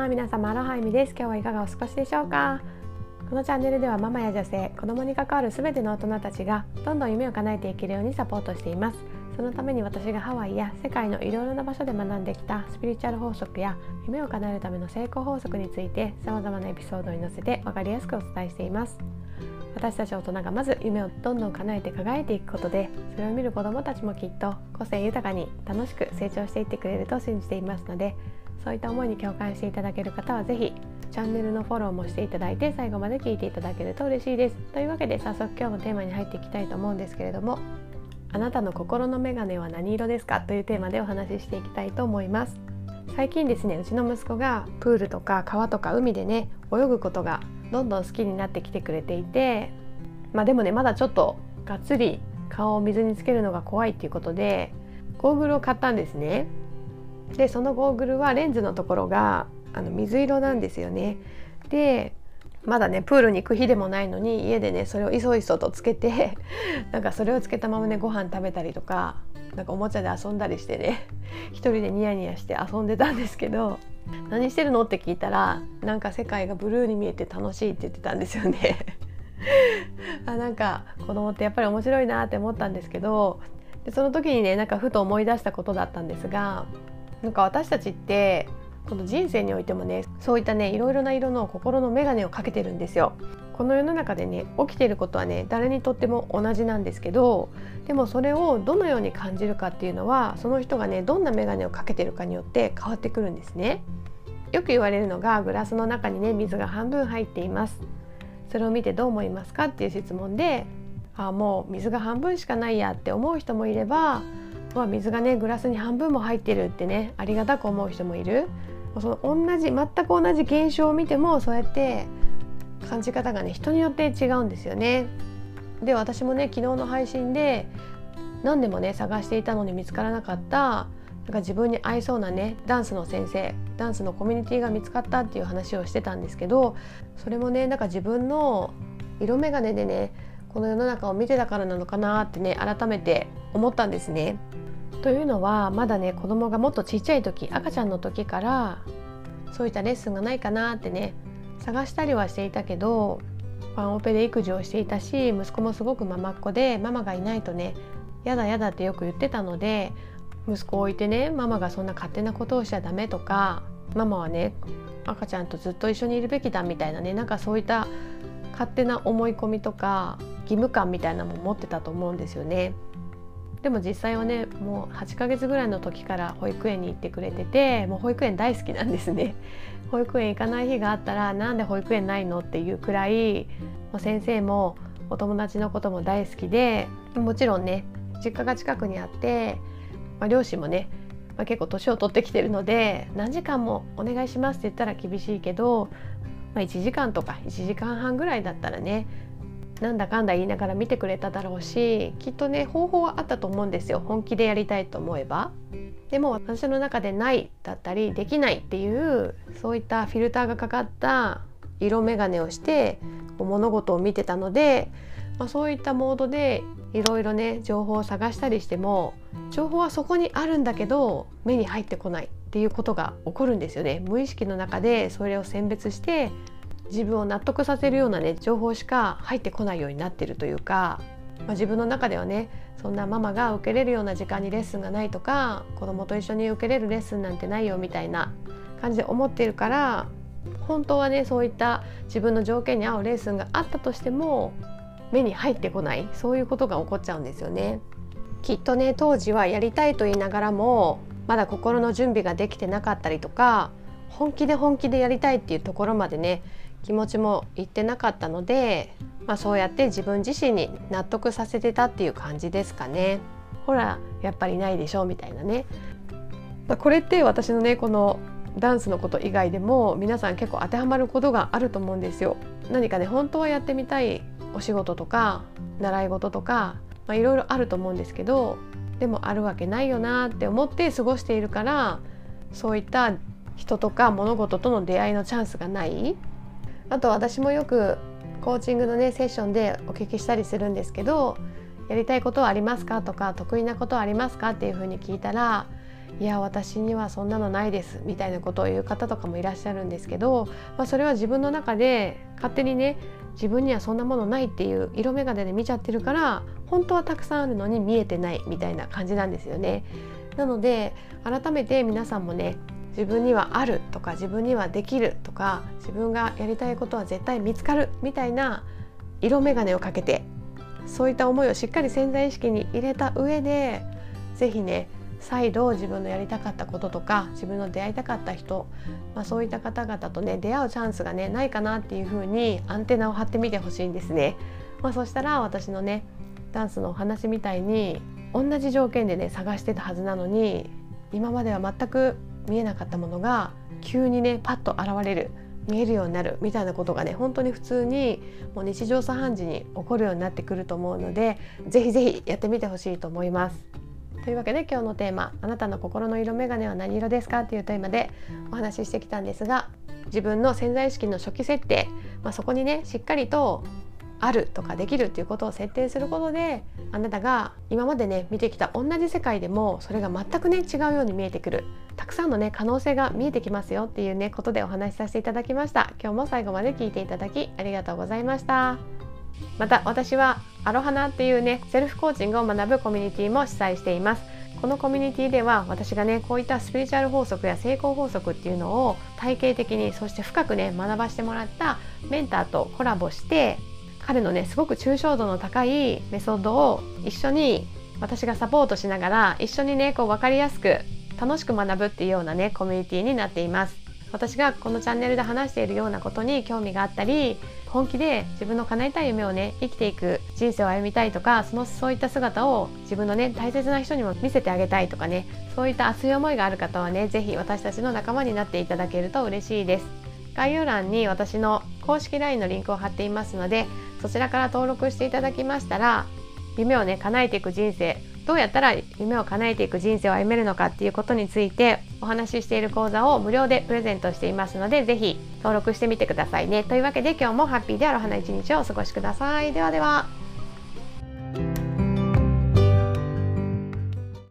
は皆様アロハイミです。今日はいかがお過ごしでしょうか？このチャンネルではママや女性子供に関わる全ての大人たちがどんどん夢を叶えていけるようにサポートしています。そのために私がハワイや世界のいろいろな場所で学んできたスピリチュアル法則や夢を叶えるための成功法則について様々なエピソードに載せて分かりやすくお伝えしています。私たち大人がまず夢をどんどん叶えて輝いていくことでそれを見る子どもたちもきっと個性豊かに楽しく成長していってくれると信じていますのでそういった思いに共感していただける方は是非チャンネルのフォローもしていただいて最後まで聞いていただけると嬉しいです。というわけで早速今日のテーマに入っていきたいと思うんですけれどもあなたの心のメガネは何色ですかというテーマでお話ししていきたいと思います。最近ですねうちの息子がプールとか川とか海でね泳ぐことがどんどん好きになってきてくれていてまあでもねまだちょっとがっつり顔を水につけるのが怖いっていうことでゴーグルを買ったんですね。でそのゴーグルはレンズのところがあの水色なんですよね。でまだねプールに行く日でもないのに家でねそれをいそいそとつけて なんかそれをつけたままねご飯食べたりとかなんかおもちゃで遊んだりしてね一人でニヤニヤして遊んでたんですけど何してるのって聞いたらなんか世界がブルーに見えて楽しいって言ってたんですよね あなんか子供ってやっぱり面白いなって思ったんですけどでその時にねなんかふと思い出したことだったんですがなんか私たちってこの人生においてもねそういったねいろいろな色の心の眼鏡をかけてるんですよ。この世の中でね起きていることはね誰にとっても同じなんですけどでもそれをどのように感じるかっていうのはその人がねどんな眼鏡をかけてるかによって変わってくるんですね。よく言われるのがグラスの中にね水が半分入っています。それを見てどう思いますかっていう質問であもう水が半分しかないやって思う人もいればま水がねグラスに半分も入ってるってねありがたく思う人もいるその同じ全く同じ現象を見てもそうやって感じ方がね人によって違うんですよね。で私もね昨日の配信で何でもね探していたのに見つからなかったなんか自分に合いそうなねダンスの先生ダンスのコミュニティが見つかったっていう話をしてたんですけどそれもねなんか自分の色眼鏡でねこの世の中を見てたからなのかなってね改めて思ったんですね。というのはまだね子供がもっとちっちゃい時赤ちゃんの時からそういったレッスンがないかなってね探したりはしていたけどワンオペで育児をしていたし息子もすごくママっ子でママがいないとねやだやだってよく言ってたので息子を置いてねママがそんな勝手なことをしちゃダメとかママはね赤ちゃんとずっと一緒にいるべきだみたいなねなんかそういった勝手な思い込みとか義務感みたいなも持ってたと思うんですよね。でも実際はねもう8ヶ月ぐらいの時から保育園に行ってくれててもう保育園大好きなんですね。保育園行かない日があったらなんで保育園ないのっていうくらいもう先生もお友達のことも大好きでもちろんね実家が近くにあって、まあ、両親もね、まあ、結構年を取ってきてるので何時間もお願いしますって言ったら厳しいけど、まあ、1時間とか1時間半ぐらいだったらねなんだかんだ言いながら見てくれただろうしきっとね方法はあったと思うんですよ本気でやりたいと思えば。でも私の中でないだったりできないっていうそういったフィルターがかかった色眼鏡をして物事を見てたので、まあ、そういったモードでいろいろね情報を探したりしても情報はそこにあるんだけど目に入ってこないっていうことが起こるんですよね。無意識の中でそれを選別して自分を納得させるようなね情報しか入ってこないようになってるというか、まあ、自分の中ではねそんなママが受けれるような時間にレッスンがないとか子供と一緒に受けれるレッスンなんてないよみたいな感じで思ってるから本当はねそういった自分の条件に合うレッスンがあったとしても目に入ってこないそういうことが起こっちゃうんですよね。きっとね当時はやりたいと言いながらもまだ心の準備ができてなかったりとか本気で本気でやりたいっていうところまでね気持ちも言ってなかったので、まあ、そうやって自分自身に納得させてたっていう感じですかね。ほらやっぱりないでしょうみたいなね。まあ、これって私のねこのダンスのこと以外でも皆さん結構当てはまることがあると思うんですよ。何かね本当はやってみたいお仕事とか習い事とかまあいろいろあると思うんですけどでもあるわけないよなって思って過ごしているからそういった人とか物事との出会いのチャンスがない。あと私もよくコーチングのねセッションでお聞きしたりするんですけどやりたいことはありますかとか得意なことはありますかっていうふうに聞いたらいや私にはそんなのないですみたいなことを言う方とかもいらっしゃるんですけど、まあ、それは自分の中で勝手にね自分にはそんなものないっていう色眼鏡で見ちゃってるから本当はたくさんあるのに見えてないみたいな感じなんですよね。なので改めて皆さんもね自分にはあるとか自分にはできるとか自分がやりたいことは絶対見つかるみたいな色眼鏡をかけてそういった思いをしっかり潜在意識に入れた上で是非ね再度自分のやりたかったこととか自分の出会いたかった人、まあ、そういった方々とね出会うチャンスがねないかなっていう風にアンテナを張ってみてほしいんですね。まあ、そしたら私のねダンスのお話みたいに同じ条件でね探してたはずなのに今までは全く見えなかったものが急にねパッと現れる見えるようになるみたいなことがね本当に普通にもう日常茶飯事に起こるようになってくると思うのでぜひぜひやってみてほしいと思います。というわけで今日のテーマ「あなたの心の色眼鏡は何色ですか?」というテーマでお話ししてきたんですが自分の潜在意識の初期設定、まあ、そこにねしっかりとあるとかできるっていうことを設定することであなたが今までね見てきた同じ世界でもそれが全くね違うように見えてくる。たくさんのね可能性が見えてきますよっていうねことでお話しさせていただきました。今日も最後まで聞いていただきありがとうございました。また私はアロハナっていうねセルフコーチングを学ぶコミュニティも主催しています。このコミュニティでは私がねこういったスピリチュアル法則や成功法則っていうのを体系的にそして深くね学ばしてもらったメンターとコラボして彼のねすごく抽象度の高いメソッドを一緒に私がサポートしながら一緒にねこう分かりやすく楽しく学ぶっていうようなねコミュニティになっています。私がこのチャンネルで話しているようなことに興味があったり本気で自分の叶えたい夢をね生きていく人生を歩みたいとかそのそういった姿を自分のね大切な人にも見せてあげたいとかねそういった熱い思いがある方はね是非私たちの仲間になっていただけると嬉しいです。概要欄に私の公式 LINE のリンクを貼っていますのでそちらから登録していただきましたら夢をね叶えていく人生どうやったら夢を叶えていく人生を歩めるのかっていうことについてお話ししている講座を無料でプレゼントしていますので是非登録してみてくださいね。というわけで今日もハッピーである花一日をお過ごしください。ではでは。